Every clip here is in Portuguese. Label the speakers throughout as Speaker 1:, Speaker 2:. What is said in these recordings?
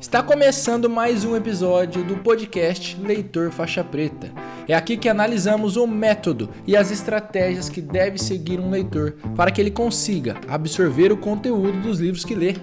Speaker 1: Está começando mais um episódio do podcast Leitor Faixa Preta. É aqui que analisamos o método e as estratégias que deve seguir um leitor para que ele consiga absorver o conteúdo dos livros que lê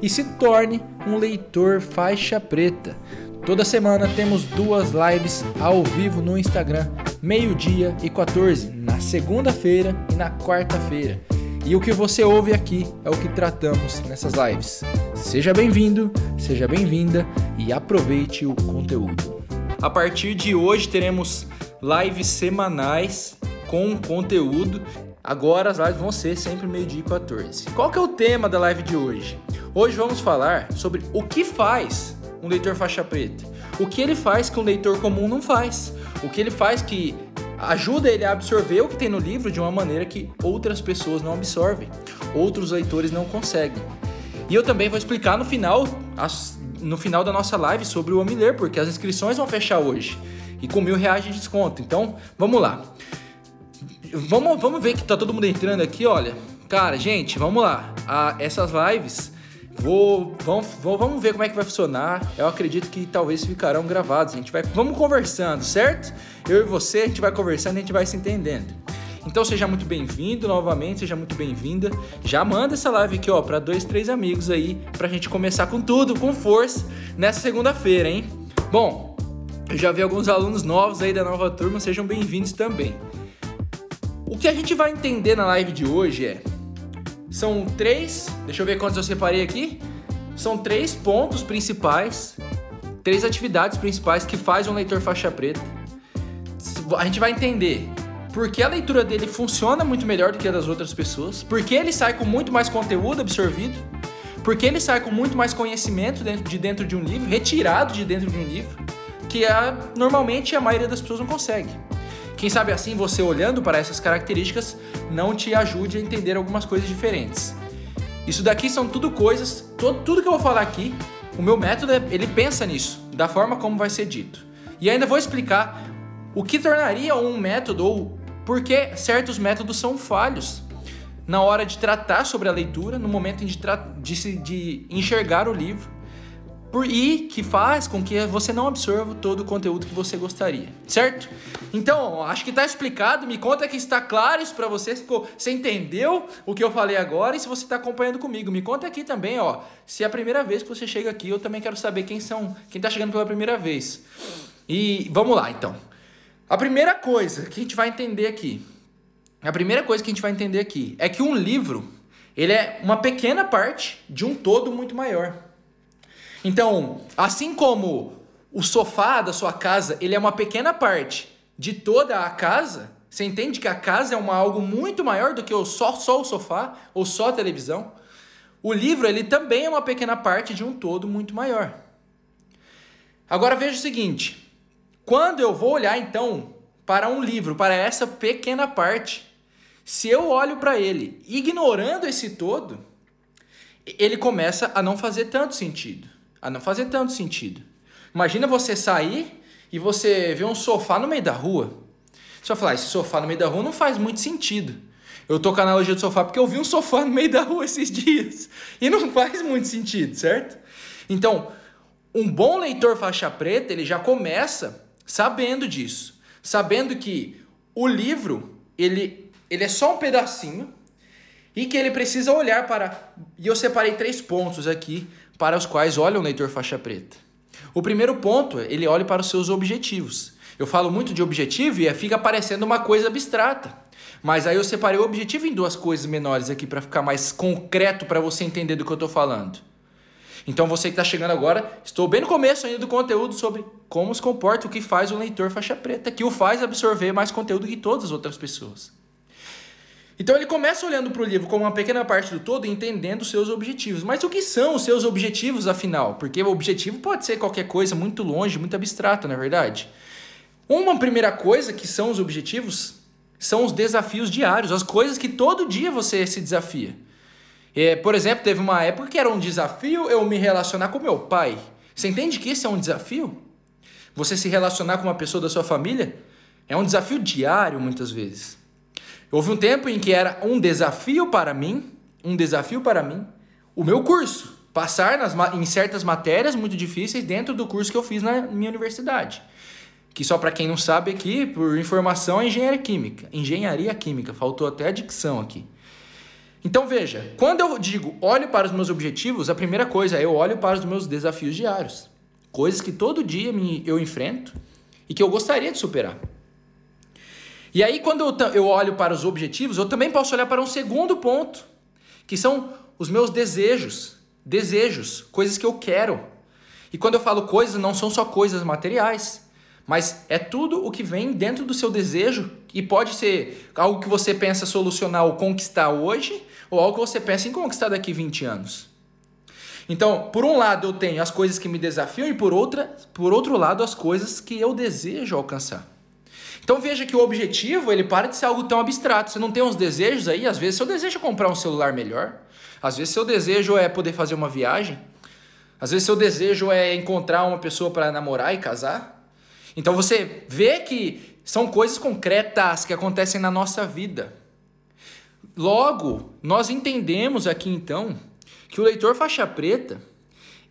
Speaker 1: e se torne um leitor faixa preta. Toda semana temos duas lives ao vivo no Instagram, meio-dia e 14, na segunda-feira e na quarta-feira. E o que você ouve aqui é o que tratamos nessas lives. Seja bem-vindo, seja bem-vinda e aproveite o conteúdo. A partir de hoje teremos lives semanais com conteúdo. Agora as lives vão ser sempre meio-dia e 14. Qual que é o tema da live de hoje? Hoje vamos falar sobre o que faz um leitor faixa preta. O que ele faz que um leitor comum não faz. O que ele faz que ajuda ele a absorver o que tem no livro de uma maneira que outras pessoas não absorvem, outros leitores não conseguem. E eu também vou explicar no final, no final da nossa live sobre o Homem Ler, porque as inscrições vão fechar hoje. E com mil reais de desconto. Então, vamos lá. Vamos, vamos ver que tá todo mundo entrando aqui, olha. Cara, gente, vamos lá. Ah, essas lives, vou, vamos, vamos ver como é que vai funcionar. Eu acredito que talvez ficarão gravados. A gente vai, vamos conversando, certo? Eu e você, a gente vai conversando a gente vai se entendendo. Então seja muito bem-vindo novamente, seja muito bem-vinda. Já manda essa live aqui, ó, para dois, três amigos aí, pra gente começar com tudo, com força, nessa segunda-feira, hein? Bom, eu já vi alguns alunos novos aí da nova turma, sejam bem-vindos também. O que a gente vai entender na live de hoje é são três, deixa eu ver quantos eu separei aqui. São três pontos principais, três atividades principais que faz um leitor faixa preta. A gente vai entender porque a leitura dele funciona muito melhor do que a das outras pessoas, porque ele sai com muito mais conteúdo absorvido, porque ele sai com muito mais conhecimento de dentro de um livro, retirado de dentro de um livro, que a, normalmente a maioria das pessoas não consegue. Quem sabe assim, você olhando para essas características, não te ajude a entender algumas coisas diferentes. Isso daqui são tudo coisas, todo, tudo que eu vou falar aqui, o meu método, é, ele pensa nisso, da forma como vai ser dito. E ainda vou explicar o que tornaria um método ou porque certos métodos são falhos na hora de tratar sobre a leitura, no momento de, de, de enxergar o livro, por, e que faz com que você não absorva todo o conteúdo que você gostaria, certo? Então, acho que está explicado. Me conta que está claro isso para você. Ficou, você entendeu o que eu falei agora e se você está acompanhando comigo. Me conta aqui também, ó. Se é a primeira vez que você chega aqui, eu também quero saber quem são, quem está chegando pela primeira vez. E vamos lá, então. A primeira coisa que a gente vai entender aqui, a primeira coisa que a gente vai entender aqui é que um livro, ele é uma pequena parte de um todo muito maior. Então, assim como o sofá da sua casa, ele é uma pequena parte de toda a casa, você entende que a casa é uma algo muito maior do que o só, só o sofá ou só a televisão? O livro, ele também é uma pequena parte de um todo muito maior. Agora veja o seguinte, quando eu vou olhar então para um livro, para essa pequena parte, se eu olho para ele ignorando esse todo, ele começa a não fazer tanto sentido. A não fazer tanto sentido. Imagina você sair e você ver um sofá no meio da rua. Você vai falar, esse sofá no meio da rua não faz muito sentido. Eu tô com a analogia do sofá porque eu vi um sofá no meio da rua esses dias. E não faz muito sentido, certo? Então, um bom leitor faixa preta, ele já começa sabendo disso, sabendo que o livro ele, ele é só um pedacinho e que ele precisa olhar para. E eu separei três pontos aqui para os quais olha o leitor faixa preta. O primeiro ponto, ele olha para os seus objetivos. Eu falo muito de objetivo e fica parecendo uma coisa abstrata. Mas aí eu separei o objetivo em duas coisas menores aqui para ficar mais concreto para você entender do que eu estou falando. Então você que está chegando agora, estou bem no começo ainda do conteúdo sobre como se comporta o que faz o leitor faixa preta, que o faz absorver mais conteúdo que todas as outras pessoas. Então ele começa olhando para o livro como uma pequena parte do todo, entendendo os seus objetivos. Mas o que são os seus objetivos, afinal? Porque o objetivo pode ser qualquer coisa muito longe, muito abstrato, na é verdade. Uma primeira coisa que são os objetivos são os desafios diários, as coisas que todo dia você se desafia. É, por exemplo, teve uma época que era um desafio eu me relacionar com meu pai. Você entende que isso é um desafio? Você se relacionar com uma pessoa da sua família é um desafio diário muitas vezes. Houve um tempo em que era um desafio para mim, um desafio para mim, o meu curso. passar nas, em certas matérias muito difíceis dentro do curso que eu fiz na minha universidade. Que só para quem não sabe aqui, por informação, é engenharia química. Engenharia química, faltou até a dicção aqui. Então veja, quando eu digo olho para os meus objetivos, a primeira coisa é eu olho para os meus desafios diários. Coisas que todo dia eu enfrento e que eu gostaria de superar. E aí, quando eu olho para os objetivos, eu também posso olhar para um segundo ponto, que são os meus desejos. Desejos, coisas que eu quero. E quando eu falo coisas, não são só coisas materiais, mas é tudo o que vem dentro do seu desejo e pode ser algo que você pensa solucionar ou conquistar hoje, ou algo que você pensa em conquistar daqui 20 anos. Então, por um lado, eu tenho as coisas que me desafiam e por outra, por outro lado, as coisas que eu desejo alcançar. Então veja que o objetivo, ele para de ser algo tão abstrato. Você não tem uns desejos aí, às vezes seu desejo é comprar um celular melhor, às vezes seu desejo é poder fazer uma viagem, às vezes seu desejo é encontrar uma pessoa para namorar e casar. Então você vê que são coisas concretas que acontecem na nossa vida. Logo, nós entendemos aqui então que o leitor faixa preta,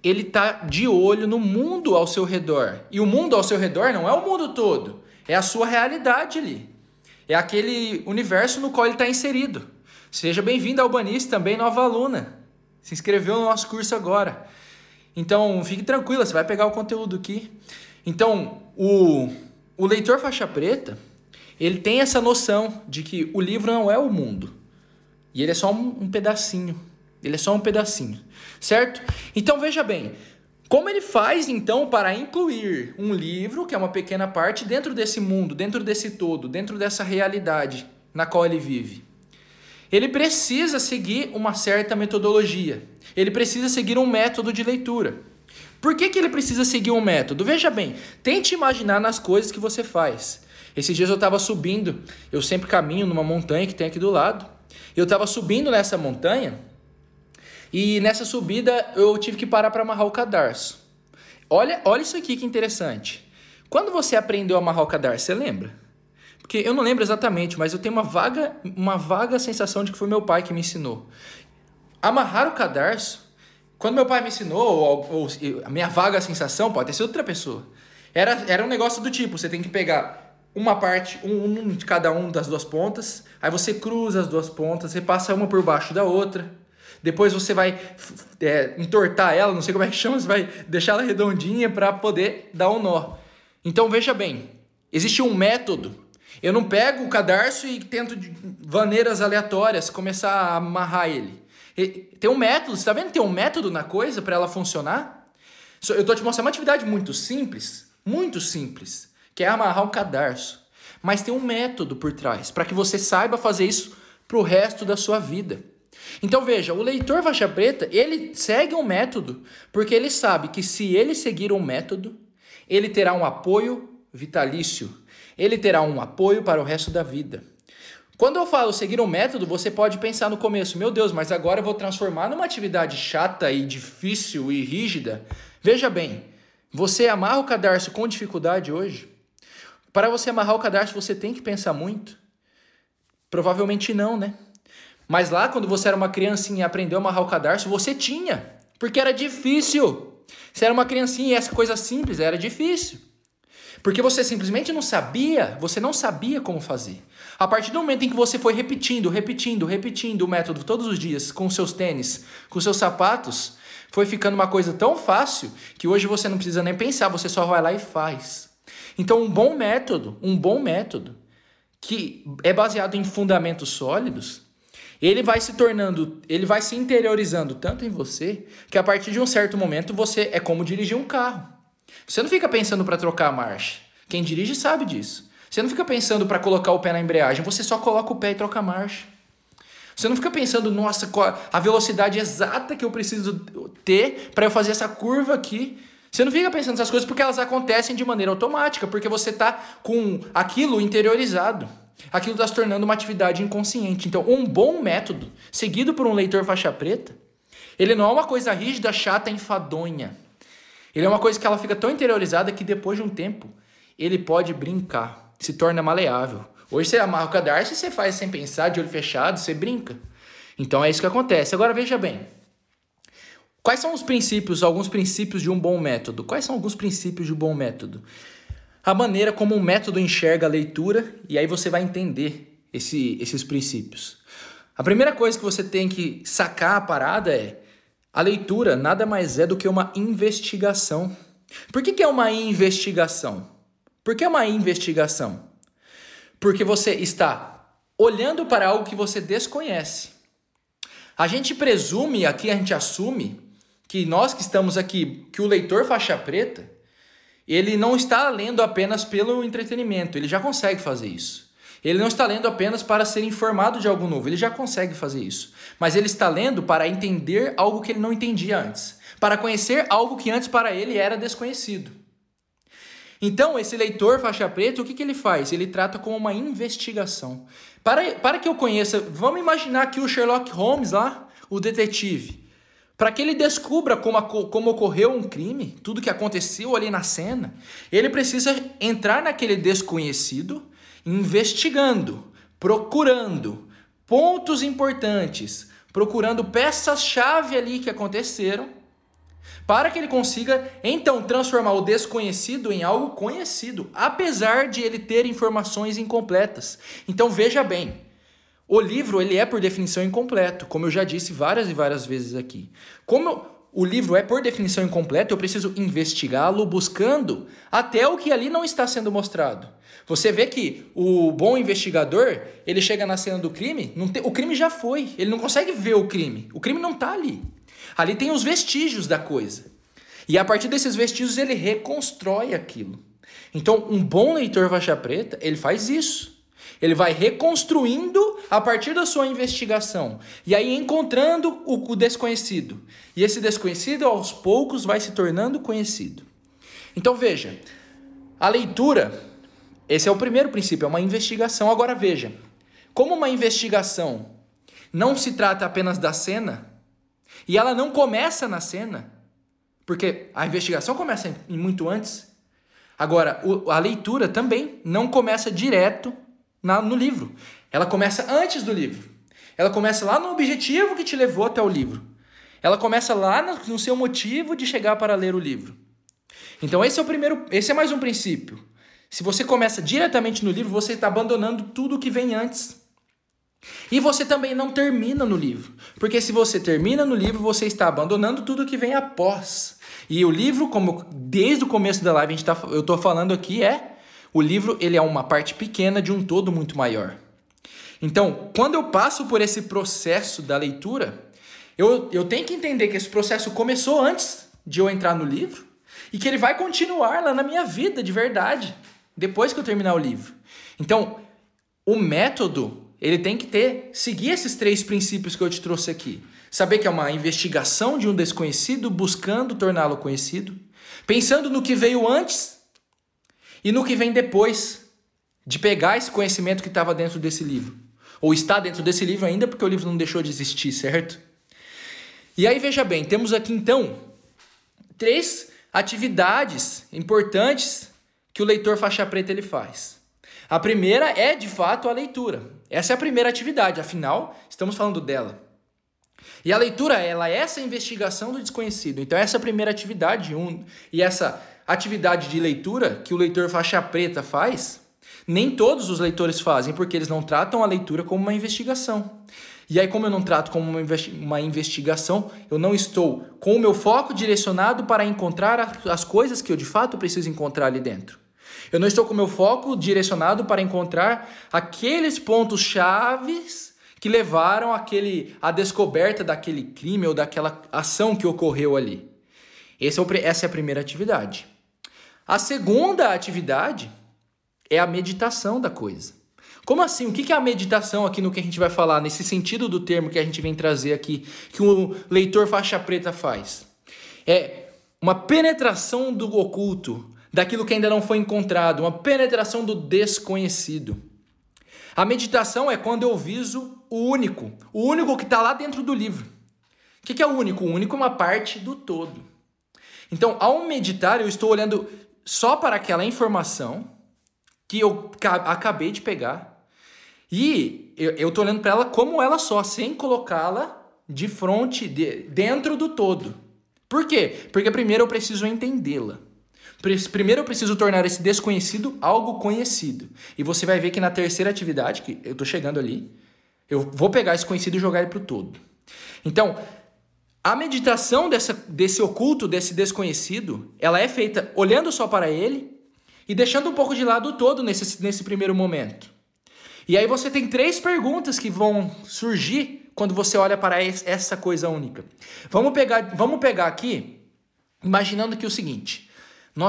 Speaker 1: ele tá de olho no mundo ao seu redor. E o mundo ao seu redor não é o mundo todo, é a sua realidade ali. É aquele universo no qual ele está inserido. Seja bem-vindo ao Banis, também nova aluna. Se inscreveu no nosso curso agora. Então, fique tranquila, você vai pegar o conteúdo aqui. Então, o, o leitor faixa preta, ele tem essa noção de que o livro não é o mundo. E ele é só um, um pedacinho ele é só um pedacinho, certo? Então veja bem, como ele faz então para incluir um livro, que é uma pequena parte, dentro desse mundo, dentro desse todo, dentro dessa realidade na qual ele vive? Ele precisa seguir uma certa metodologia. Ele precisa seguir um método de leitura. Por que, que ele precisa seguir um método? Veja bem, tente imaginar nas coisas que você faz. Esses dias eu estava subindo, eu sempre caminho numa montanha que tem aqui do lado. Eu estava subindo nessa montanha e nessa subida eu tive que parar para amarrar o cadarço. Olha, olha isso aqui que interessante. Quando você aprendeu a amarrar o cadarço, você lembra? Porque eu não lembro exatamente, mas eu tenho uma vaga, uma vaga sensação de que foi meu pai que me ensinou. Amarrar o cadarço, quando meu pai me ensinou, ou, ou a minha vaga sensação, pode ter sido outra pessoa. Era, era um negócio do tipo, você tem que pegar uma parte, um, um de cada um das duas pontas, aí você cruza as duas pontas, você passa uma por baixo da outra. Depois você vai é, entortar ela, não sei como é que chama, você vai deixar ela redondinha para poder dar um nó. Então veja bem, existe um método. Eu não pego o cadarço e tento de maneiras aleatórias começar a amarrar ele. Tem um método, você está vendo tem um método na coisa para ela funcionar? Eu estou te mostrando uma atividade muito simples, muito simples, que é amarrar um cadarço. Mas tem um método por trás, para que você saiba fazer isso para o resto da sua vida. Então veja, o leitor faixa preta, ele segue um método, porque ele sabe que se ele seguir um método, ele terá um apoio vitalício, ele terá um apoio para o resto da vida. Quando eu falo seguir um método, você pode pensar no começo, meu Deus, mas agora eu vou transformar numa atividade chata e difícil e rígida. Veja bem, você amarra o cadarço com dificuldade hoje? Para você amarrar o cadarço, você tem que pensar muito? Provavelmente não, né? Mas lá, quando você era uma criancinha e aprendeu a amarrar o cadarço, você tinha, porque era difícil. Você era uma criancinha e essa coisa simples era difícil. Porque você simplesmente não sabia, você não sabia como fazer. A partir do momento em que você foi repetindo, repetindo, repetindo o método todos os dias com seus tênis, com seus sapatos, foi ficando uma coisa tão fácil que hoje você não precisa nem pensar, você só vai lá e faz. Então, um bom método, um bom método que é baseado em fundamentos sólidos, ele vai se tornando, ele vai se interiorizando tanto em você que a partir de um certo momento você é como dirigir um carro. Você não fica pensando para trocar a marcha. Quem dirige sabe disso. Você não fica pensando para colocar o pé na embreagem, você só coloca o pé e troca a marcha. Você não fica pensando, nossa, a velocidade exata que eu preciso ter para eu fazer essa curva aqui. Você não fica pensando essas coisas porque elas acontecem de maneira automática, porque você está com aquilo interiorizado aquilo está se tornando uma atividade inconsciente. Então, um bom método, seguido por um leitor faixa preta, ele não é uma coisa rígida, chata, enfadonha. Ele é uma coisa que ela fica tão interiorizada que depois de um tempo ele pode brincar, se torna maleável. Hoje você amarra o cadarço e você faz sem pensar, de olho fechado, você brinca. Então é isso que acontece. Agora veja bem. Quais são os princípios, alguns princípios de um bom método? Quais são alguns princípios de um bom método? A maneira como um método enxerga a leitura, e aí você vai entender esse, esses princípios. A primeira coisa que você tem que sacar a parada é a leitura nada mais é do que uma investigação. Por que, que é uma investigação? Por que é uma investigação? Porque você está olhando para algo que você desconhece. A gente presume, aqui a gente assume, que nós que estamos aqui, que o leitor faixa preta, ele não está lendo apenas pelo entretenimento, ele já consegue fazer isso. Ele não está lendo apenas para ser informado de algo novo, ele já consegue fazer isso. Mas ele está lendo para entender algo que ele não entendia antes, para conhecer algo que antes para ele era desconhecido. Então, esse leitor faixa preta, o que, que ele faz? Ele trata como uma investigação. Para, para que eu conheça, vamos imaginar que o Sherlock Holmes lá, o detetive, para que ele descubra como, como ocorreu um crime, tudo que aconteceu ali na cena, ele precisa entrar naquele desconhecido, investigando, procurando pontos importantes, procurando peças-chave ali que aconteceram, para que ele consiga então transformar o desconhecido em algo conhecido, apesar de ele ter informações incompletas. Então veja bem, o livro ele é por definição incompleto, como eu já disse várias e várias vezes aqui. Como o livro é por definição incompleto, eu preciso investigá-lo buscando até o que ali não está sendo mostrado. Você vê que o bom investigador, ele chega na cena do crime, o crime já foi, ele não consegue ver o crime. O crime não está ali. Ali tem os vestígios da coisa. E a partir desses vestígios ele reconstrói aquilo. Então, um bom leitor faixa preta, ele faz isso. Ele vai reconstruindo a partir da sua investigação. E aí encontrando o, o desconhecido. E esse desconhecido, aos poucos, vai se tornando conhecido. Então veja, a leitura, esse é o primeiro princípio, é uma investigação. Agora veja, como uma investigação não se trata apenas da cena, e ela não começa na cena, porque a investigação começa muito antes. Agora, a leitura também não começa direto no livro. Ela começa antes do livro. Ela começa lá no objetivo que te levou até o livro. Ela começa lá no, seu motivo de chegar para ler o livro. Então esse é o primeiro, esse é mais um princípio. Se você começa diretamente no livro, você está abandonando tudo que vem antes. E você também não termina no livro, porque se você termina no livro, você está abandonando tudo que vem após. E o livro, como desde o começo da live a gente tá, eu estou falando aqui, é o livro ele é uma parte pequena de um todo muito maior. Então, quando eu passo por esse processo da leitura, eu, eu tenho que entender que esse processo começou antes de eu entrar no livro e que ele vai continuar lá na minha vida de verdade, depois que eu terminar o livro. Então, o método, ele tem que ter, seguir esses três princípios que eu te trouxe aqui. Saber que é uma investigação de um desconhecido buscando torná-lo conhecido, pensando no que veio antes e no que vem depois de pegar esse conhecimento que estava dentro desse livro. Ou está dentro desse livro ainda, porque o livro não deixou de existir, certo? E aí veja bem, temos aqui então três atividades importantes que o leitor faixa preta ele faz. A primeira é de fato a leitura. Essa é a primeira atividade, afinal, estamos falando dela. E a leitura, ela é essa investigação do desconhecido. Então, essa é a primeira atividade. Um, e essa atividade de leitura que o leitor faixa preta faz, nem todos os leitores fazem, porque eles não tratam a leitura como uma investigação. E aí, como eu não trato como uma, uma investigação, eu não estou com o meu foco direcionado para encontrar as coisas que eu de fato preciso encontrar ali dentro. Eu não estou com o meu foco direcionado para encontrar aqueles pontos chaves que levaram aquele, a descoberta daquele crime ou daquela ação que ocorreu ali. É o, essa é a primeira atividade. A segunda atividade é a meditação da coisa. Como assim? O que é a meditação aqui no que a gente vai falar, nesse sentido do termo que a gente vem trazer aqui, que o leitor faixa preta faz? É uma penetração do oculto, daquilo que ainda não foi encontrado, uma penetração do desconhecido. A meditação é quando eu viso o único, o único que está lá dentro do livro. O que é o único? O único é uma parte do todo. Então, ao meditar, eu estou olhando só para aquela informação que eu acabei de pegar e eu estou olhando para ela como ela só, sem colocá-la de frente, de, dentro do todo. Por quê? Porque primeiro eu preciso entendê-la. Primeiro eu preciso tornar esse desconhecido algo conhecido. E você vai ver que na terceira atividade, que eu estou chegando ali, eu vou pegar esse conhecido e jogar ele para o todo. Então, a meditação dessa, desse oculto, desse desconhecido, ela é feita olhando só para ele e deixando um pouco de lado todo nesse, nesse primeiro momento. E aí você tem três perguntas que vão surgir quando você olha para essa coisa única. Vamos pegar, vamos pegar aqui, imaginando que é o seguinte: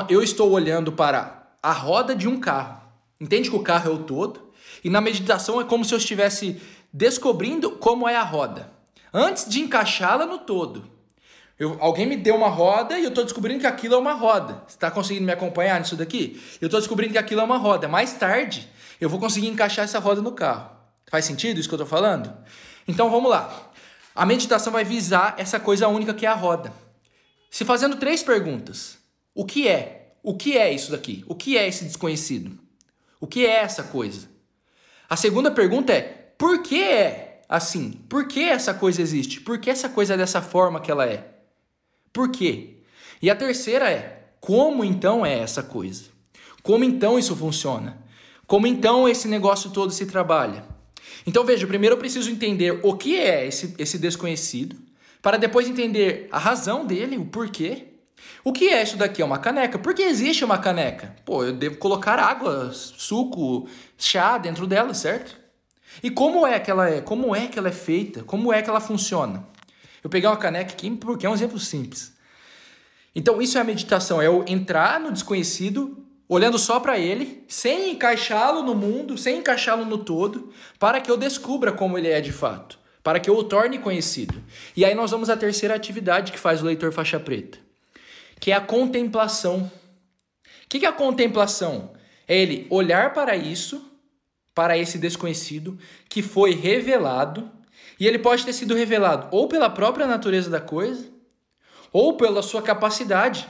Speaker 1: eu estou olhando para a roda de um carro. Entende que o carro é o todo? E na meditação é como se eu estivesse descobrindo como é a roda. Antes de encaixá-la no todo. Eu, alguém me deu uma roda e eu estou descobrindo que aquilo é uma roda. Você está conseguindo me acompanhar nisso daqui? Eu estou descobrindo que aquilo é uma roda. Mais tarde, eu vou conseguir encaixar essa roda no carro. Faz sentido isso que eu estou falando? Então vamos lá. A meditação vai visar essa coisa única que é a roda. Se fazendo três perguntas: o que é? O que é isso daqui? O que é esse desconhecido? O que é essa coisa? A segunda pergunta é: por que é assim? Por que essa coisa existe? Por que essa coisa é dessa forma que ela é? Por quê? E a terceira é: como então é essa coisa? Como então isso funciona? Como então esse negócio todo se trabalha? Então veja, primeiro eu preciso entender o que é esse, esse desconhecido, para depois entender a razão dele, o porquê. O que é isso daqui? É uma caneca. Por que existe uma caneca? Pô, eu devo colocar água, suco, chá dentro dela, certo? E como é que ela é? Como é que ela é feita? Como é que ela funciona? Eu peguei uma caneca aqui porque é um exemplo simples. Então, isso é a meditação, é eu entrar no desconhecido olhando só para ele, sem encaixá-lo no mundo, sem encaixá-lo no todo, para que eu descubra como ele é de fato, para que eu o torne conhecido. E aí nós vamos à terceira atividade que faz o leitor faixa preta, que é a contemplação. O que é a contemplação? É ele olhar para isso, para esse desconhecido que foi revelado, e ele pode ter sido revelado ou pela própria natureza da coisa, ou pela sua capacidade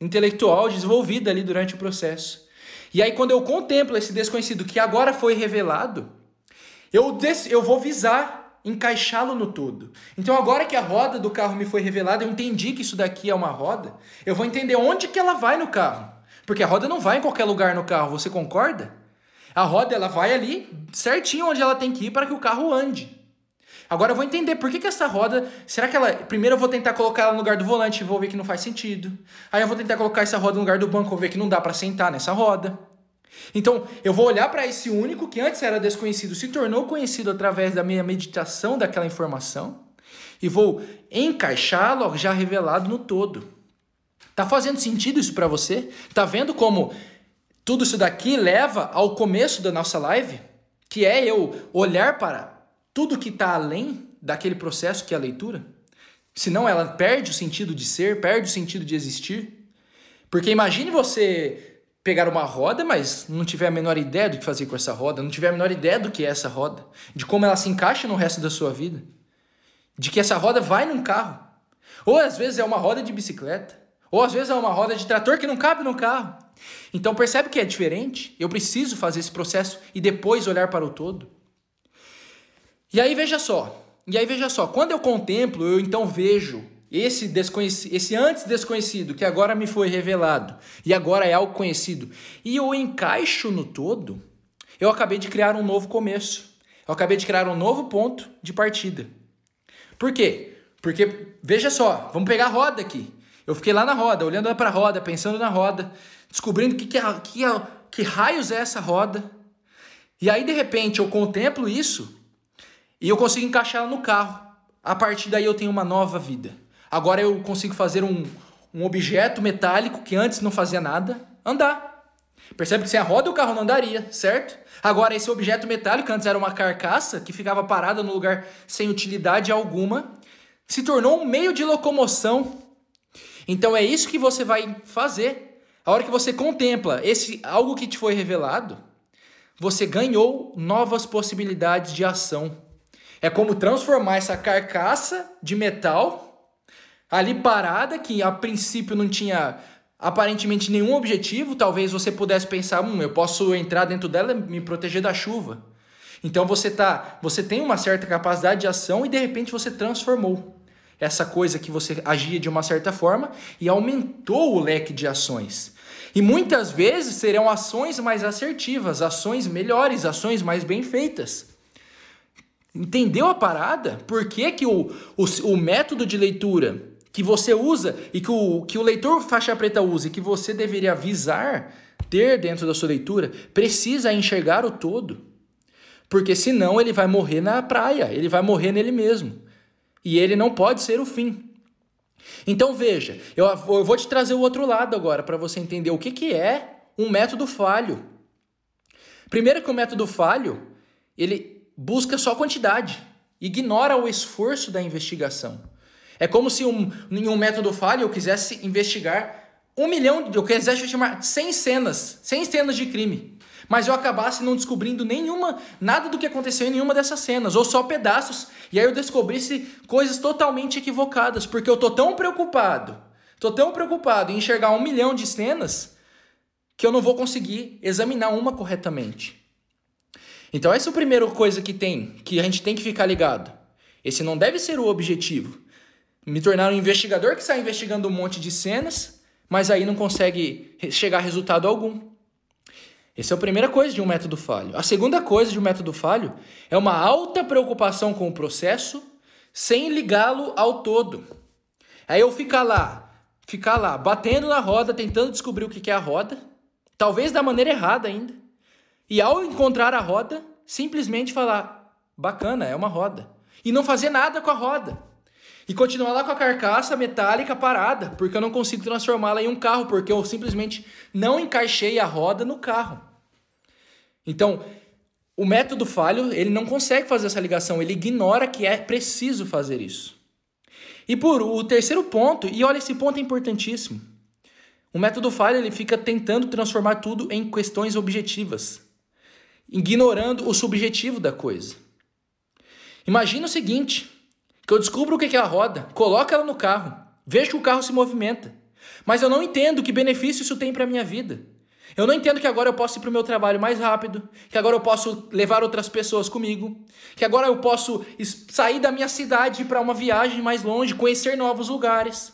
Speaker 1: intelectual desenvolvida ali durante o processo. E aí, quando eu contemplo esse desconhecido que agora foi revelado, eu, eu vou visar encaixá-lo no todo. Então, agora que a roda do carro me foi revelada, eu entendi que isso daqui é uma roda, eu vou entender onde que ela vai no carro. Porque a roda não vai em qualquer lugar no carro, você concorda? A roda ela vai ali certinho onde ela tem que ir para que o carro ande. Agora eu vou entender por que, que essa roda. Será que ela. Primeiro eu vou tentar colocar ela no lugar do volante e vou ver que não faz sentido. Aí eu vou tentar colocar essa roda no lugar do banco e vou ver que não dá para sentar nessa roda. Então eu vou olhar para esse único que antes era desconhecido, se tornou conhecido através da minha meditação daquela informação e vou encaixá-lo já revelado no todo. Tá fazendo sentido isso para você? Tá vendo como tudo isso daqui leva ao começo da nossa live? Que é eu olhar para tudo que está além daquele processo que é a leitura? Senão ela perde o sentido de ser, perde o sentido de existir. Porque imagine você pegar uma roda, mas não tiver a menor ideia do que fazer com essa roda, não tiver a menor ideia do que é essa roda, de como ela se encaixa no resto da sua vida, de que essa roda vai num carro. Ou às vezes é uma roda de bicicleta, ou às vezes é uma roda de trator que não cabe no carro. Então percebe que é diferente? Eu preciso fazer esse processo e depois olhar para o todo. E aí veja só, e aí veja só, quando eu contemplo, eu então vejo esse desconhecido, esse antes desconhecido que agora me foi revelado e agora é algo conhecido, e eu encaixo no todo, eu acabei de criar um novo começo. Eu acabei de criar um novo ponto de partida. Por quê? Porque veja só, vamos pegar a roda aqui. Eu fiquei lá na roda, olhando para a roda, pensando na roda, descobrindo que, que, que, que raios é essa roda. E aí, de repente, eu contemplo isso e eu consigo encaixar ela no carro. A partir daí eu tenho uma nova vida. Agora eu consigo fazer um, um objeto metálico que antes não fazia nada andar. Percebe que sem a roda o carro não andaria, certo? Agora, esse objeto metálico, antes era uma carcaça que ficava parada no lugar sem utilidade alguma, se tornou um meio de locomoção. Então é isso que você vai fazer. A hora que você contempla esse algo que te foi revelado, você ganhou novas possibilidades de ação. É como transformar essa carcaça de metal ali parada, que a princípio não tinha aparentemente nenhum objetivo. Talvez você pudesse pensar, hum, eu posso entrar dentro dela e me proteger da chuva. Então você tá, você tem uma certa capacidade de ação e de repente você transformou. essa coisa que você agia de uma certa forma e aumentou o leque de ações. E muitas vezes serão ações mais assertivas, ações melhores, ações mais bem feitas. Entendeu a parada? Por que, que o, o, o método de leitura que você usa e que o, que o leitor faixa preta usa e que você deveria visar ter dentro da sua leitura precisa enxergar o todo? Porque senão ele vai morrer na praia, ele vai morrer nele mesmo. E ele não pode ser o fim. Então veja, eu, eu vou te trazer o outro lado agora para você entender o que, que é um método falho. Primeiro que o método falho, ele busca só quantidade, ignora o esforço da investigação. É como se um, em um método falho eu quisesse investigar um milhão, eu quisesse chamar 100 cenas, 100 cenas de crime mas eu acabasse não descobrindo nenhuma, nada do que aconteceu em nenhuma dessas cenas, ou só pedaços, e aí eu descobrisse coisas totalmente equivocadas, porque eu tô tão preocupado, tô tão preocupado em enxergar um milhão de cenas que eu não vou conseguir examinar uma corretamente. Então essa é a primeira coisa que tem, que a gente tem que ficar ligado. Esse não deve ser o objetivo. Me tornar um investigador que sai investigando um monte de cenas, mas aí não consegue chegar a resultado algum. Essa é a primeira coisa de um método falho. A segunda coisa de um método falho é uma alta preocupação com o processo sem ligá-lo ao todo. Aí eu ficar lá, ficar lá, batendo na roda, tentando descobrir o que é a roda, talvez da maneira errada ainda. E ao encontrar a roda, simplesmente falar: bacana, é uma roda. E não fazer nada com a roda. E continuar lá com a carcaça metálica parada, porque eu não consigo transformá-la em um carro, porque eu simplesmente não encaixei a roda no carro. Então, o método falho, ele não consegue fazer essa ligação, ele ignora que é preciso fazer isso. E por o terceiro ponto, e olha esse ponto é importantíssimo. O método falho, ele fica tentando transformar tudo em questões objetivas, ignorando o subjetivo da coisa. Imagina o seguinte, que eu descubro o que é a roda, coloco ela no carro, vejo que o carro se movimenta, mas eu não entendo que benefício isso tem para minha vida. Eu não entendo que agora eu posso ir para o meu trabalho mais rápido, que agora eu posso levar outras pessoas comigo, que agora eu posso sair da minha cidade para uma viagem mais longe, conhecer novos lugares.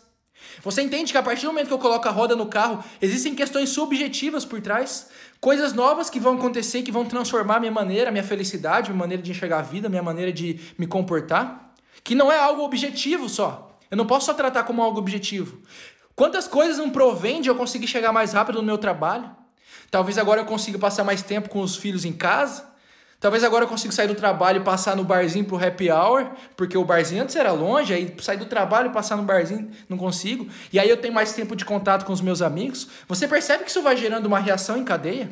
Speaker 1: Você entende que a partir do momento que eu coloco a roda no carro, existem questões subjetivas por trás, coisas novas que vão acontecer, que vão transformar minha maneira, minha felicidade, minha maneira de enxergar a vida, minha maneira de me comportar, que não é algo objetivo só. Eu não posso só tratar como algo objetivo. Quantas coisas não provém de eu conseguir chegar mais rápido no meu trabalho? Talvez agora eu consiga passar mais tempo com os filhos em casa. Talvez agora eu consiga sair do trabalho e passar no barzinho pro happy hour, porque o barzinho antes era longe, aí sair do trabalho e passar no barzinho não consigo. E aí eu tenho mais tempo de contato com os meus amigos. Você percebe que isso vai gerando uma reação em cadeia?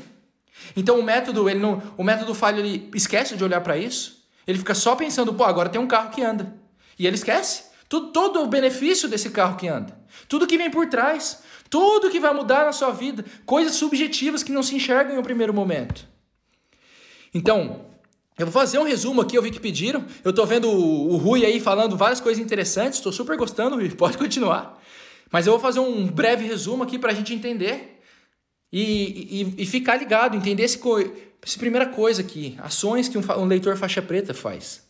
Speaker 1: Então o método, ele não, o método falho, ele esquece de olhar para isso. Ele fica só pensando, pô, agora tem um carro que anda. E ele esquece todo, todo o benefício desse carro que anda. Tudo que vem por trás. Tudo que vai mudar na sua vida, coisas subjetivas que não se enxergam em um primeiro momento. Então, eu vou fazer um resumo aqui, eu vi que pediram. Eu tô vendo o, Rui aí falando várias coisas interessantes, estou super gostando, Rui, pode continuar. Mas eu vou fazer um breve resumo aqui para a gente entender e, e, e, ficar ligado, entender esse, essa primeira coisa aqui, ações que um, um leitor faixa preta faz.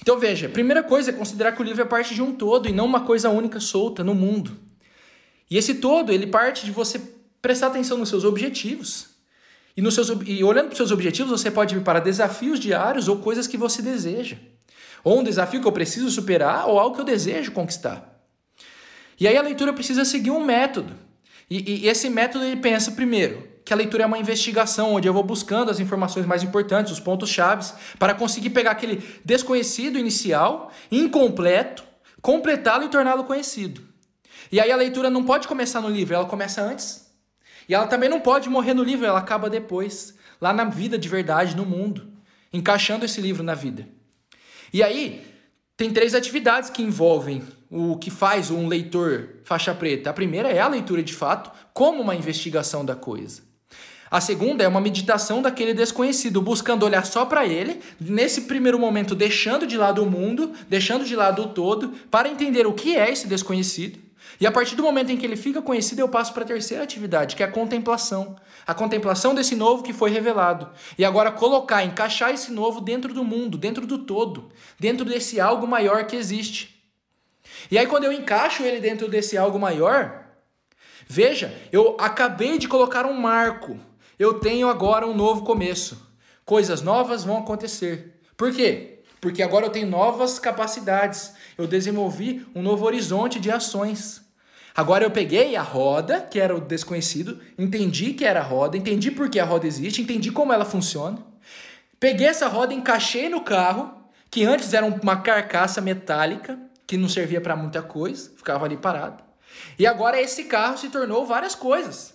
Speaker 1: Então veja, primeira coisa é considerar que o livro é parte de um todo e não uma coisa única solta no mundo. E esse todo, ele parte de você prestar atenção nos seus objetivos. E, nos seus, e olhando para os seus objetivos, você pode ir para desafios diários ou coisas que você deseja. Ou um desafio que eu preciso superar ou algo que eu desejo conquistar. E aí a leitura precisa seguir um método. E, e esse método ele pensa primeiro que a leitura é uma investigação onde eu vou buscando as informações mais importantes, os pontos chaves, para conseguir pegar aquele desconhecido inicial, incompleto, completá-lo e torná-lo conhecido. E aí a leitura não pode começar no livro, ela começa antes. E ela também não pode morrer no livro, ela acaba depois, lá na vida de verdade, no mundo, encaixando esse livro na vida. E aí, tem três atividades que envolvem o que faz um leitor faixa preta. A primeira é a leitura de fato, como uma investigação da coisa. A segunda é uma meditação daquele desconhecido, buscando olhar só para ele, nesse primeiro momento deixando de lado o mundo, deixando de lado o todo, para entender o que é esse desconhecido. E a partir do momento em que ele fica conhecido, eu passo para a terceira atividade, que é a contemplação. A contemplação desse novo que foi revelado. E agora colocar, encaixar esse novo dentro do mundo, dentro do todo, dentro desse algo maior que existe. E aí, quando eu encaixo ele dentro desse algo maior, veja, eu acabei de colocar um marco. Eu tenho agora um novo começo. Coisas novas vão acontecer. Por quê? Porque agora eu tenho novas capacidades. Eu desenvolvi um novo horizonte de ações. Agora eu peguei a roda, que era o desconhecido, entendi que era a roda, entendi por que a roda existe, entendi como ela funciona. Peguei essa roda, encaixei no carro, que antes era uma carcaça metálica, que não servia para muita coisa, ficava ali parado. E agora esse carro se tornou várias coisas.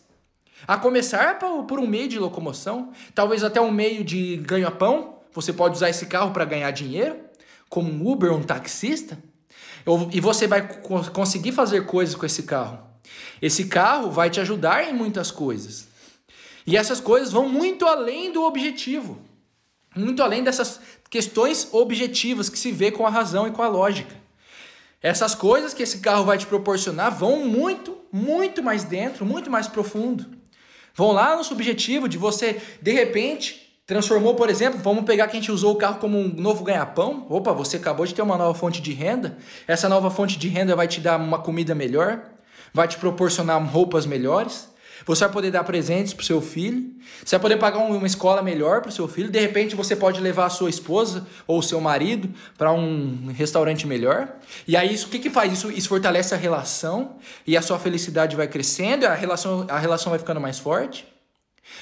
Speaker 1: A começar por um meio de locomoção, talvez até um meio de ganha-pão. Você pode usar esse carro para ganhar dinheiro, como um Uber, um taxista. E você vai conseguir fazer coisas com esse carro. Esse carro vai te ajudar em muitas coisas. E essas coisas vão muito além do objetivo. Muito além dessas questões objetivas que se vê com a razão e com a lógica. Essas coisas que esse carro vai te proporcionar vão muito, muito mais dentro, muito mais profundo. Vão lá no subjetivo de você, de repente, Transformou, por exemplo, vamos pegar que a gente usou o carro como um novo ganha-pão. Opa, você acabou de ter uma nova fonte de renda. Essa nova fonte de renda vai te dar uma comida melhor, vai te proporcionar roupas melhores. Você vai poder dar presentes para o seu filho. Você vai poder pagar uma escola melhor para o seu filho. De repente, você pode levar a sua esposa ou o seu marido para um restaurante melhor. E aí, isso, o que, que faz? Isso, isso fortalece a relação e a sua felicidade vai crescendo, a relação, a relação vai ficando mais forte.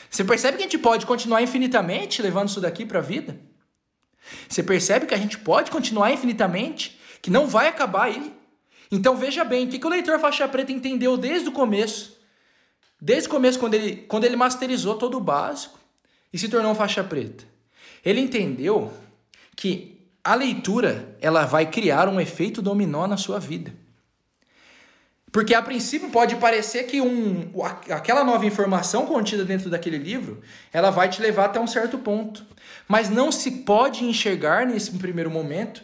Speaker 1: Você percebe que a gente pode continuar infinitamente levando isso daqui para a vida? Você percebe que a gente pode continuar infinitamente, que não vai acabar aí? Então veja bem, o que, que o leitor faixa preta entendeu desde o começo? Desde o começo, quando ele, quando ele masterizou todo o básico e se tornou faixa preta. Ele entendeu que a leitura ela vai criar um efeito dominó na sua vida. Porque a princípio pode parecer que um, aquela nova informação contida dentro daquele livro, ela vai te levar até um certo ponto. Mas não se pode enxergar nesse primeiro momento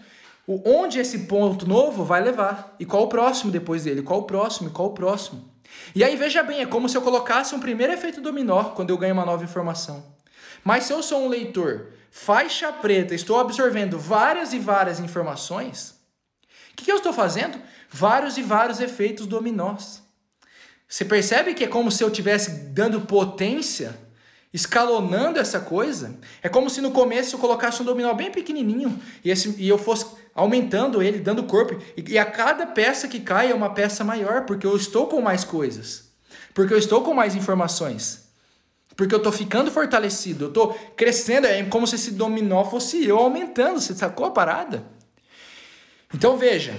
Speaker 1: onde esse ponto novo vai levar. E qual o próximo depois dele, qual o próximo, qual o próximo. E aí veja bem, é como se eu colocasse um primeiro efeito dominó quando eu ganho uma nova informação. Mas se eu sou um leitor faixa preta, estou absorvendo várias e várias informações, o que, que eu estou fazendo? Vários e vários efeitos dominós. Você percebe que é como se eu estivesse dando potência, escalonando essa coisa? É como se no começo eu colocasse um dominó bem pequenininho e, esse, e eu fosse aumentando ele, dando corpo. E, e a cada peça que cai é uma peça maior, porque eu estou com mais coisas. Porque eu estou com mais informações. Porque eu estou ficando fortalecido, eu estou crescendo. É como se esse dominó fosse eu aumentando. Você sacou a parada? Então veja,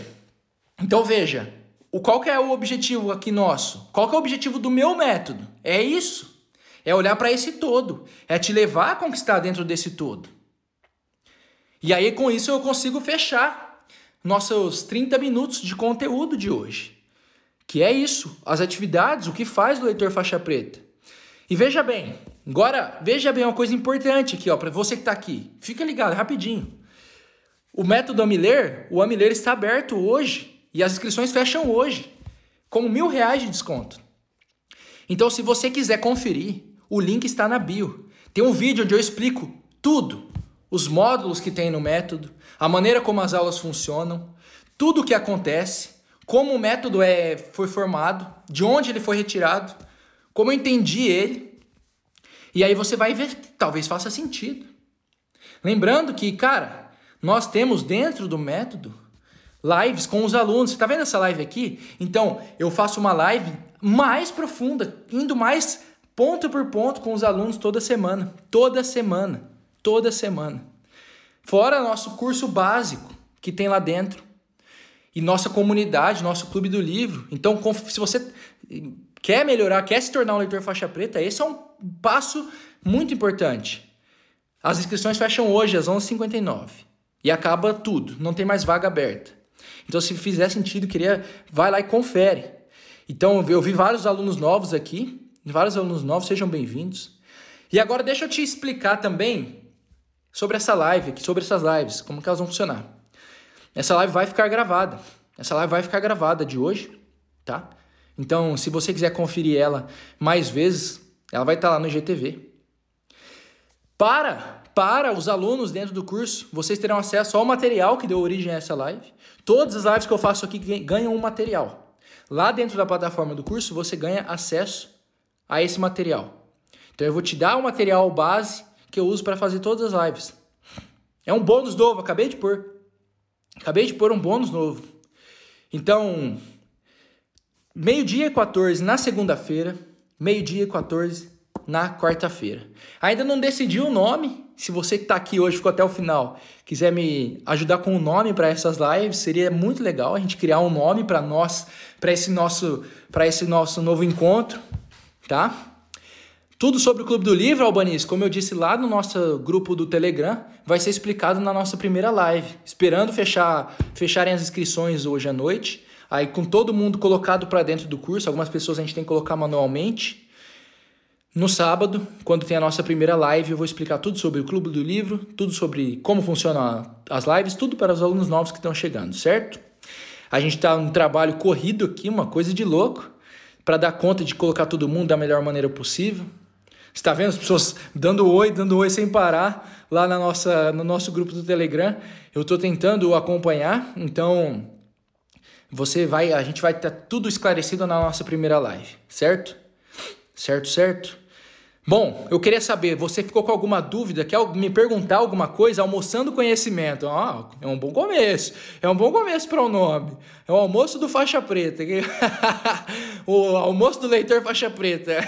Speaker 1: então veja, o qual é o objetivo aqui nosso? Qual é o objetivo do meu método? É isso. É olhar para esse todo, é te levar a conquistar dentro desse todo. E aí com isso eu consigo fechar nossos 30 minutos de conteúdo de hoje. Que é isso, as atividades, o que faz do leitor faixa preta. E veja bem, agora veja bem uma coisa importante aqui, ó, para você que está aqui. Fica ligado rapidinho. O método Amiler, o Amiler está aberto hoje e as inscrições fecham hoje, com mil reais de desconto. Então, se você quiser conferir, o link está na bio. Tem um vídeo onde eu explico tudo: os módulos que tem no método, a maneira como as aulas funcionam, tudo o que acontece, como o método é, foi formado, de onde ele foi retirado, como eu entendi ele. E aí você vai ver, talvez faça sentido. Lembrando que, cara, nós temos dentro do método lives com os alunos. Você está vendo essa live aqui? Então, eu faço uma live mais profunda, indo mais ponto por ponto com os alunos toda semana. Toda semana. Toda semana. Fora nosso curso básico que tem lá dentro. E nossa comunidade, nosso clube do livro. Então, se você quer melhorar, quer se tornar um leitor faixa preta, esse é um passo muito importante. As inscrições fecham hoje às 11h59 e acaba tudo, não tem mais vaga aberta. Então, se fizer sentido, queria, vai lá e confere. Então, eu vi vários alunos novos aqui, vários alunos novos, sejam bem-vindos. E agora deixa eu te explicar também sobre essa live, sobre essas lives, como que elas vão funcionar. Essa live vai ficar gravada. Essa live vai ficar gravada de hoje, tá? Então, se você quiser conferir ela mais vezes, ela vai estar lá no GTV. Para para os alunos dentro do curso, vocês terão acesso ao material que deu origem a essa live. Todas as lives que eu faço aqui ganham um material. Lá dentro da plataforma do curso, você ganha acesso a esse material. Então eu vou te dar o material base que eu uso para fazer todas as lives. É um bônus novo, acabei de pôr. Acabei de pôr um bônus novo. Então, meio-dia e 14 na segunda-feira, meio-dia e 14 na quarta-feira. Ainda não decidi o nome. Se você que está aqui hoje ficou até o final, quiser me ajudar com o um nome para essas lives, seria muito legal a gente criar um nome para nós, para esse nosso, para esse nosso novo encontro, tá? Tudo sobre o Clube do Livro, Albanese, como eu disse lá no nosso grupo do Telegram, vai ser explicado na nossa primeira live. Esperando fechar, fecharem as inscrições hoje à noite. Aí com todo mundo colocado para dentro do curso, algumas pessoas a gente tem que colocar manualmente. No sábado, quando tem a nossa primeira live, eu vou explicar tudo sobre o Clube do Livro, tudo sobre como funcionam as lives, tudo para os alunos novos que estão chegando, certo? A gente está num trabalho corrido aqui, uma coisa de louco, para dar conta de colocar todo mundo da melhor maneira possível está vendo as pessoas dando oi, dando oi sem parar lá na nossa, no nosso grupo do Telegram. Eu estou tentando acompanhar, então você vai, a gente vai ter tudo esclarecido na nossa primeira live, certo? Certo, certo? Bom, eu queria saber, você ficou com alguma dúvida? Quer me perguntar alguma coisa? Almoçando conhecimento. Ah, é um bom começo. É um bom começo para o nome. É o almoço do faixa preta. o almoço do leitor faixa preta.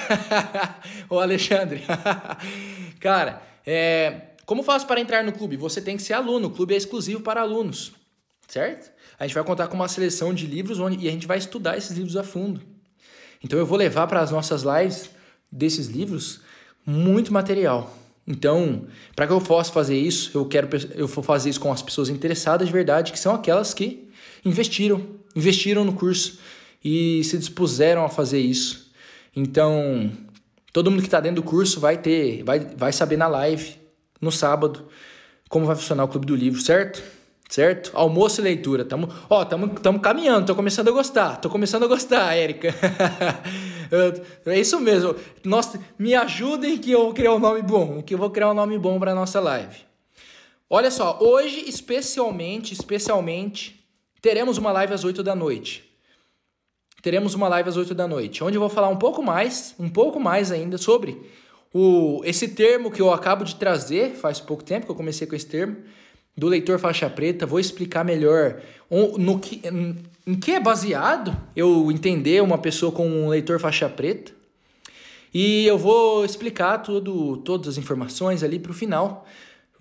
Speaker 1: o Alexandre. Cara, é, como faço para entrar no clube? Você tem que ser aluno. O clube é exclusivo para alunos, certo? A gente vai contar com uma seleção de livros onde, e a gente vai estudar esses livros a fundo. Então eu vou levar para as nossas lives desses livros muito material. Então, para que eu possa fazer isso, eu quero eu vou fazer isso com as pessoas interessadas de verdade, que são aquelas que investiram, investiram no curso e se dispuseram a fazer isso. Então, todo mundo que está dentro do curso vai ter, vai, vai saber na live no sábado como vai funcionar o Clube do Livro, certo? Certo? Almoço e leitura. Tamo, ó, tamo, tamo caminhando, tô começando a gostar. Tô começando a gostar, Érica. é isso mesmo. Nossa, me ajudem que eu vou criar um nome bom, que eu vou criar um nome bom para nossa live. Olha só, hoje especialmente, especialmente, teremos uma live às 8 da noite. Teremos uma live às 8 da noite, onde eu vou falar um pouco mais, um pouco mais ainda sobre o, esse termo que eu acabo de trazer, faz pouco tempo que eu comecei com esse termo, do leitor faixa preta, vou explicar melhor no que, em que é baseado eu entender uma pessoa com um leitor faixa preta. E eu vou explicar tudo, todas as informações ali para o final,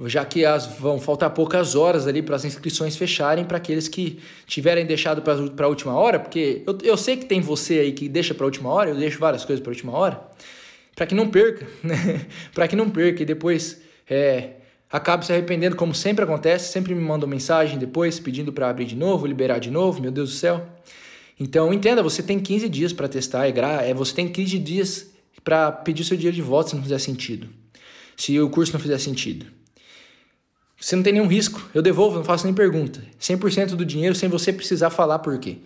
Speaker 1: já que as, vão faltar poucas horas ali para as inscrições fecharem para aqueles que tiverem deixado para a última hora, porque eu, eu sei que tem você aí que deixa para a última hora, eu deixo várias coisas para a última hora, para que não perca, né? para que não perca e depois é, Acabo se arrependendo, como sempre acontece, sempre me mandam mensagem depois pedindo para abrir de novo, liberar de novo, meu Deus do céu. Então entenda, você tem 15 dias para testar, é, gra... é você tem 15 dias para pedir seu dinheiro de volta se não fizer sentido. Se o curso não fizer sentido. Você não tem nenhum risco, eu devolvo, não faço nem pergunta. 100% do dinheiro sem você precisar falar por quê.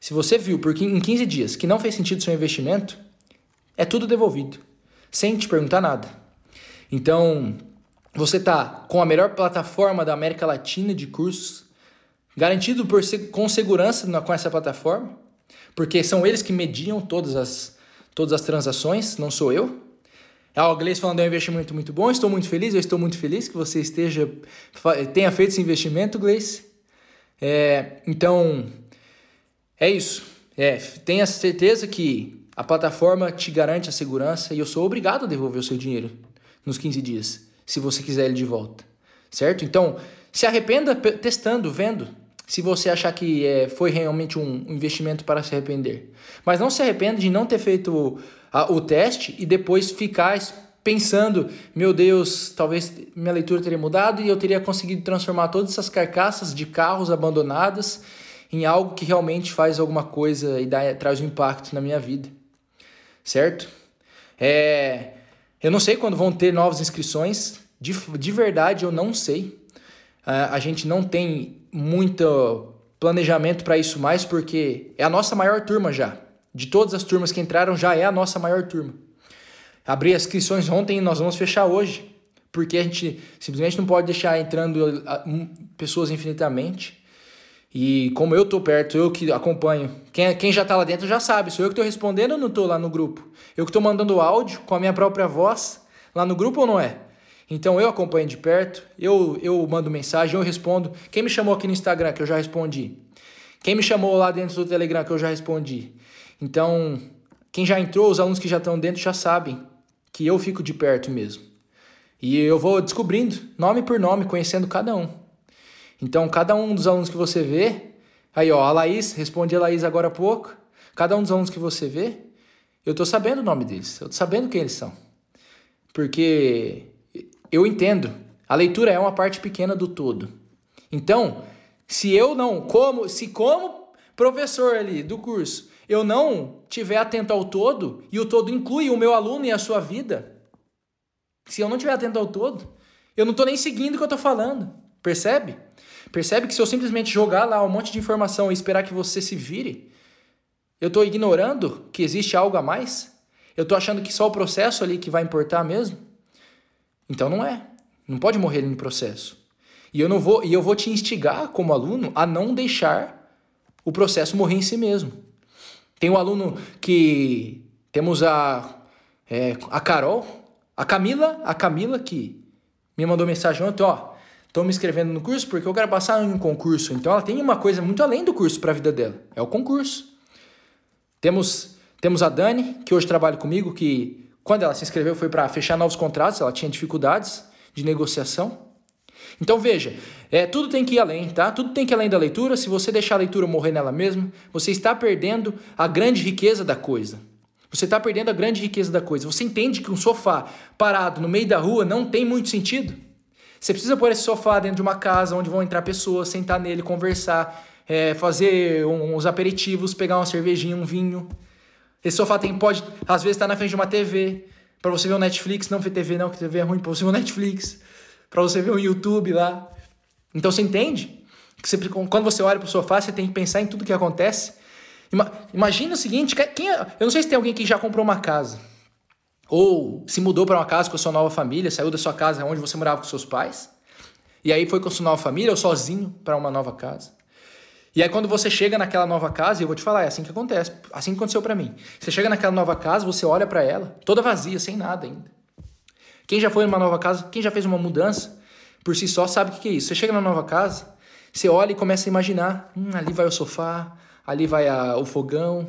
Speaker 1: Se você viu porque em 15 dias que não fez sentido seu investimento, é tudo devolvido, sem te perguntar nada. Então, você está com a melhor plataforma da América Latina de cursos, garantido por, com segurança com essa plataforma, porque são eles que mediam todas as, todas as transações, não sou eu. Ah, o Gleice falando é um investimento muito bom, estou muito feliz, eu estou muito feliz que você esteja tenha feito esse investimento, Gleice. É, então, é isso. É, tenha certeza que a plataforma te garante a segurança e eu sou obrigado a devolver o seu dinheiro nos 15 dias se você quiser ele de volta, certo? Então, se arrependa testando, vendo, se você achar que é, foi realmente um investimento para se arrepender. Mas não se arrependa de não ter feito a, o teste e depois ficar pensando, meu Deus, talvez minha leitura teria mudado e eu teria conseguido transformar todas essas carcaças de carros abandonadas em algo que realmente faz alguma coisa e dá, traz um impacto na minha vida, certo? É, eu não sei quando vão ter novas inscrições, de, de verdade eu não sei. Uh, a gente não tem muito planejamento para isso mais, porque é a nossa maior turma já. De todas as turmas que entraram, já é a nossa maior turma. Abri as inscrições ontem e nós vamos fechar hoje. porque a gente simplesmente não pode deixar entrando pessoas infinitamente. E como eu tô perto, eu que acompanho, quem, quem já tá lá dentro já sabe, sou eu que tô respondendo ou não tô lá no grupo? Eu que tô mandando áudio com a minha própria voz lá no grupo ou não é? Então eu acompanho de perto, eu, eu mando mensagem, eu respondo. Quem me chamou aqui no Instagram, que eu já respondi. Quem me chamou lá dentro do Telegram, que eu já respondi. Então, quem já entrou, os alunos que já estão dentro já sabem que eu fico de perto mesmo. E eu vou descobrindo, nome por nome, conhecendo cada um. Então, cada um dos alunos que você vê, aí ó, a Laís, respondi a Laís agora há pouco. Cada um dos alunos que você vê, eu tô sabendo o nome deles, eu tô sabendo quem eles são. Porque eu entendo, a leitura é uma parte pequena do todo. Então, se eu não, como, se como professor ali do curso, eu não tiver atento ao todo, e o todo inclui o meu aluno e a sua vida, se eu não tiver atento ao todo, eu não estou nem seguindo o que eu estou falando. Percebe? Percebe que se eu simplesmente jogar lá um monte de informação e esperar que você se vire, eu estou ignorando que existe algo a mais? Eu estou achando que só o processo ali que vai importar mesmo? Então não é. Não pode morrer no processo. E eu não vou e eu vou te instigar como aluno a não deixar o processo morrer em si mesmo. Tem um aluno que temos a é, a Carol, a Camila, a Camila que me mandou mensagem ontem, ó, tô me inscrevendo no curso porque eu quero passar em um concurso. Então ela tem uma coisa muito além do curso para a vida dela, é o concurso. Temos temos a Dani, que hoje trabalha comigo, que quando ela se inscreveu foi para fechar novos contratos, ela tinha dificuldades de negociação. Então veja, é, tudo tem que ir além, tá? Tudo tem que ir além da leitura. Se você deixar a leitura morrer nela mesma, você está perdendo a grande riqueza da coisa. Você está perdendo a grande riqueza da coisa. Você entende que um sofá parado no meio da rua não tem muito sentido? Você precisa pôr esse sofá dentro de uma casa onde vão entrar pessoas, sentar nele, conversar, é, fazer uns aperitivos, pegar uma cervejinha, um vinho. Esse sofá tem, pode, às vezes, estar tá na frente de uma TV, para você ver o Netflix, não ver TV não, que TV é ruim, para você ver o Netflix para você ver o YouTube lá. Então você entende? Que você, quando você olha para o sofá, você tem que pensar em tudo que acontece. Imagina o seguinte: quem, é, eu não sei se tem alguém que já comprou uma casa. Ou se mudou para uma casa com a sua nova família, saiu da sua casa onde você morava com seus pais. E aí foi com a sua nova família ou sozinho para uma nova casa. E aí quando você chega naquela nova casa, e eu vou te falar, é assim que acontece, assim que aconteceu para mim. Você chega naquela nova casa, você olha para ela, toda vazia, sem nada ainda. Quem já foi numa nova casa, quem já fez uma mudança, por si só sabe o que é isso. Você chega na nova casa, você olha e começa a imaginar: hum, ali vai o sofá, ali vai a, o fogão.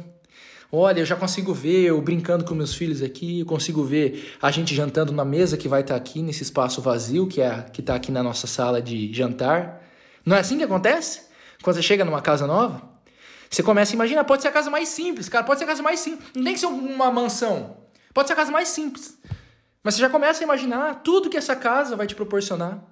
Speaker 1: Olha, eu já consigo ver eu brincando com meus filhos aqui, eu consigo ver a gente jantando na mesa que vai estar aqui nesse espaço vazio que é que está aqui na nossa sala de jantar. Não é assim que acontece? Quando você chega numa casa nova, você começa a imaginar, pode ser a casa mais simples, cara, pode ser a casa mais simples, não tem que ser uma mansão. Pode ser a casa mais simples. Mas você já começa a imaginar tudo que essa casa vai te proporcionar.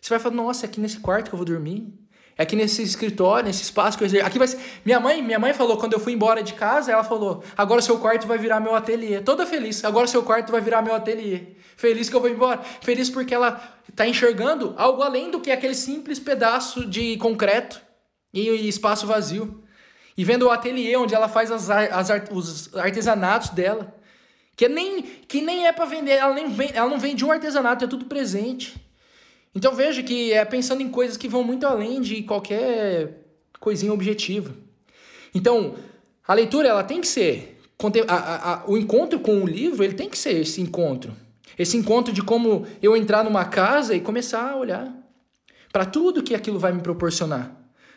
Speaker 1: Você vai falar, nossa, é aqui nesse quarto que eu vou dormir. É aqui nesse escritório, nesse espaço que eu exerço. Aqui vai ser... Minha mãe, minha mãe falou quando eu fui embora de casa, ela falou: "Agora seu quarto vai virar meu ateliê". Toda feliz. Agora seu quarto vai virar meu ateliê. Feliz que eu vou embora. Feliz porque ela está enxergando algo além do que aquele simples pedaço de concreto e espaço vazio. E vendo o ateliê onde ela faz as, as, os artesanatos dela. Que nem, que nem é para vender, ela, nem vem, ela não vende um artesanato, é tudo presente. Então veja que é pensando em coisas que vão muito além de qualquer coisinha objetiva. Então, a leitura ela tem que ser o encontro com o livro, ele tem que ser esse encontro. Esse encontro de como eu entrar numa casa e começar a olhar para tudo que aquilo vai me proporcionar,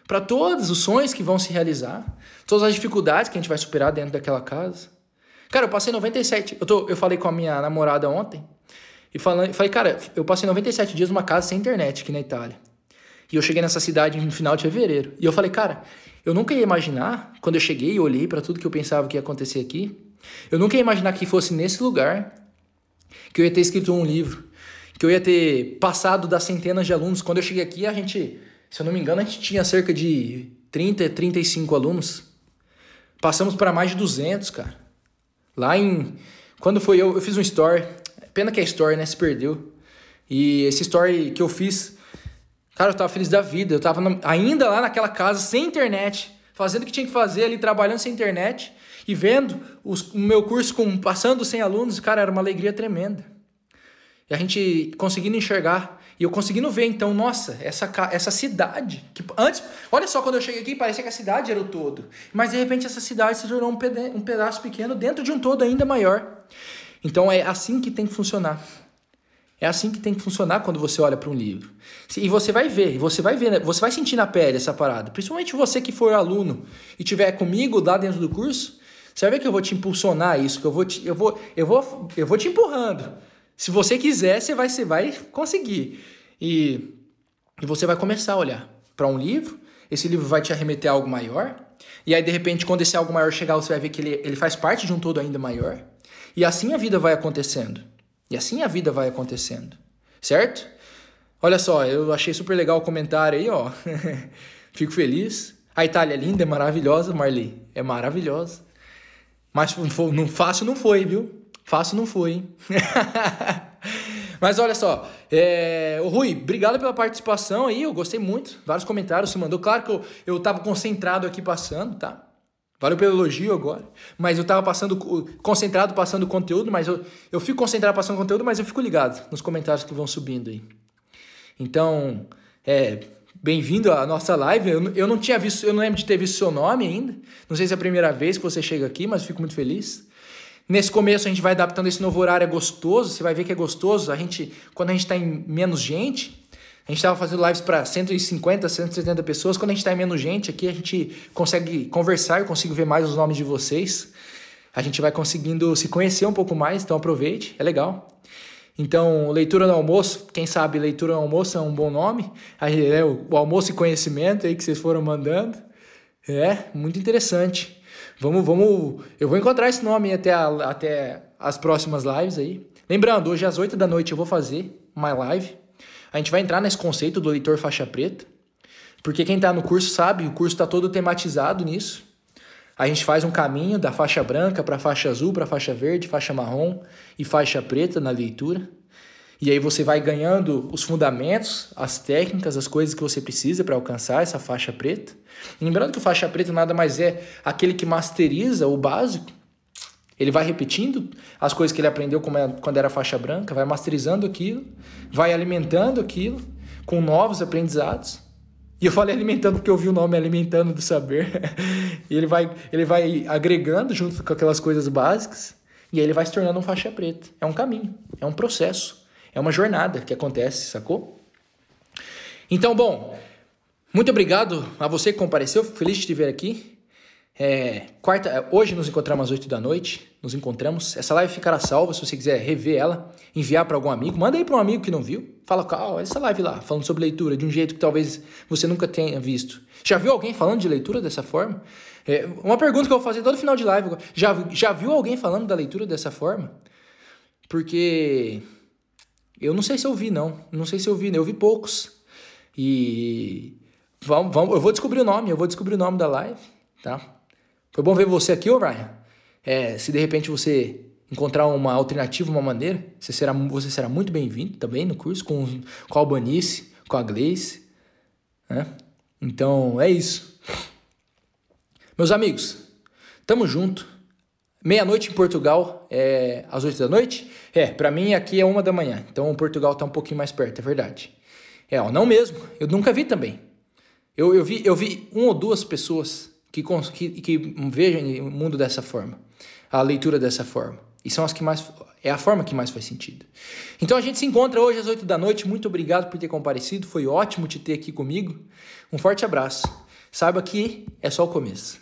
Speaker 1: para todos os sonhos que vão se realizar, todas as dificuldades que a gente vai superar dentro daquela casa. Cara, eu passei 97. Eu, tô, eu falei com a minha namorada ontem. E falei, falei, cara, eu passei 97 dias numa casa sem internet aqui na Itália. E eu cheguei nessa cidade no final de fevereiro. E eu falei, cara, eu nunca ia imaginar, quando eu cheguei e olhei para tudo que eu pensava que ia acontecer aqui, eu nunca ia imaginar que fosse nesse lugar que eu ia ter escrito um livro, que eu ia ter passado das centenas de alunos. Quando eu cheguei aqui, a gente, se eu não me engano, a gente tinha cerca de 30, 35 alunos. Passamos para mais de 200, cara. Lá em. Quando foi eu, eu fiz um story. Pena que a story, né, se perdeu. E esse story que eu fiz, cara, eu tava feliz da vida. Eu tava ainda lá naquela casa, sem internet, fazendo o que tinha que fazer ali, trabalhando sem internet e vendo os, o meu curso com, passando sem alunos, cara, era uma alegria tremenda. E a gente conseguindo enxergar e eu conseguindo ver, então, nossa, essa, essa cidade. Que antes, olha só, quando eu cheguei aqui, parecia que a cidade era o todo. Mas de repente essa cidade se tornou um, peda um pedaço pequeno dentro de um todo ainda maior. Então é assim que tem que funcionar. É assim que tem que funcionar quando você olha para um livro. E você vai ver, você vai ver, né? você vai sentir na pele essa parada. Principalmente você que for aluno e tiver comigo lá dentro do curso, você vai ver que eu vou te impulsionar isso, que eu vou te, eu vou, eu vou, eu vou te empurrando. Se você quiser, você vai, você vai conseguir. E, e você vai começar a olhar para um livro, esse livro vai te arremeter a algo maior, e aí de repente, quando esse algo maior chegar, você vai ver que ele, ele faz parte de um todo ainda maior. E assim a vida vai acontecendo. E assim a vida vai acontecendo. Certo? Olha só, eu achei super legal o comentário aí, ó. Fico feliz. A Itália é linda, é maravilhosa, Marli. É maravilhosa. Mas não, fácil não foi, viu? Fácil não foi, hein? Mas olha só, é... Rui, obrigado pela participação aí, eu gostei muito. Vários comentários você mandou. Claro que eu, eu tava concentrado aqui passando, tá? Valeu pelo elogio agora. Mas eu tava passando, concentrado passando conteúdo, mas eu, eu fico concentrado passando conteúdo, mas eu fico ligado nos comentários que vão subindo aí. Então, é, bem-vindo à nossa live. Eu, eu não tinha visto, eu não lembro de ter visto seu nome ainda. Não sei se é a primeira vez que você chega aqui, mas fico muito feliz. Nesse começo a gente vai adaptando esse novo horário, é gostoso, você vai ver que é gostoso. A gente, quando a gente está em menos gente, a gente estava fazendo lives para 150, 170 pessoas. Quando a gente está menos gente aqui, a gente consegue conversar, eu consigo ver mais os nomes de vocês. A gente vai conseguindo se conhecer um pouco mais, então aproveite, é legal. Então, leitura no almoço, quem sabe leitura no almoço é um bom nome. Aí, é, o almoço e conhecimento aí que vocês foram mandando. É, muito interessante. Vamos, vamos. Eu vou encontrar esse nome até, a, até as próximas lives aí. Lembrando, hoje às 8 da noite eu vou fazer uma live. A gente vai entrar nesse conceito do leitor faixa preta. Porque quem está no curso sabe, o curso está todo tematizado nisso. A gente faz um caminho da faixa branca para faixa azul, para faixa verde, faixa marrom e faixa preta na leitura. E aí você vai ganhando os fundamentos, as técnicas, as coisas que você precisa para alcançar essa faixa preta. Lembrando que o faixa preta nada mais é aquele que masteriza o básico. Ele vai repetindo as coisas que ele aprendeu é, quando era faixa branca, vai masterizando aquilo, vai alimentando aquilo com novos aprendizados. E eu falei alimentando porque eu vi o nome alimentando do saber. e ele vai, ele vai agregando junto com aquelas coisas básicas. E aí ele vai se tornando um faixa preta. É um caminho, é um processo, é uma jornada que acontece, sacou? Então, bom, muito obrigado a você que compareceu, feliz de te ver aqui. É, quarta, hoje nos encontramos às 8 da noite. Nos encontramos. Essa live ficará salva se você quiser rever ela, enviar para algum amigo. Manda aí para um amigo que não viu. Fala, ó, essa live lá, falando sobre leitura de um jeito que talvez você nunca tenha visto. Já viu alguém falando de leitura dessa forma? É, uma pergunta que eu vou fazer todo final de live. Já, já viu alguém falando da leitura dessa forma? Porque eu não sei se eu vi, não. Não sei se eu vi, né? Eu vi poucos. E Vamos, vamos, eu vou descobrir o nome, eu vou descobrir o nome da live, tá? Foi bom ver você aqui, ô. É, se de repente você encontrar uma alternativa, uma maneira, você será, você será muito bem-vindo também no curso com, com a Albanice, com a Gleice, né? Então, é isso. Meus amigos, tamo junto. Meia-noite em Portugal, é às oito da noite? É, para mim aqui é uma da manhã. Então Portugal tá um pouquinho mais perto, é verdade. É, ó, não mesmo. Eu nunca vi também. Eu, eu, vi, eu vi uma ou duas pessoas que, que, que vejam o mundo dessa forma, a leitura dessa forma. E são as que mais. É a forma que mais faz sentido. Então a gente se encontra hoje às 8 da noite. Muito obrigado por ter comparecido. Foi ótimo te ter aqui comigo. Um forte abraço. Saiba que é só o começo.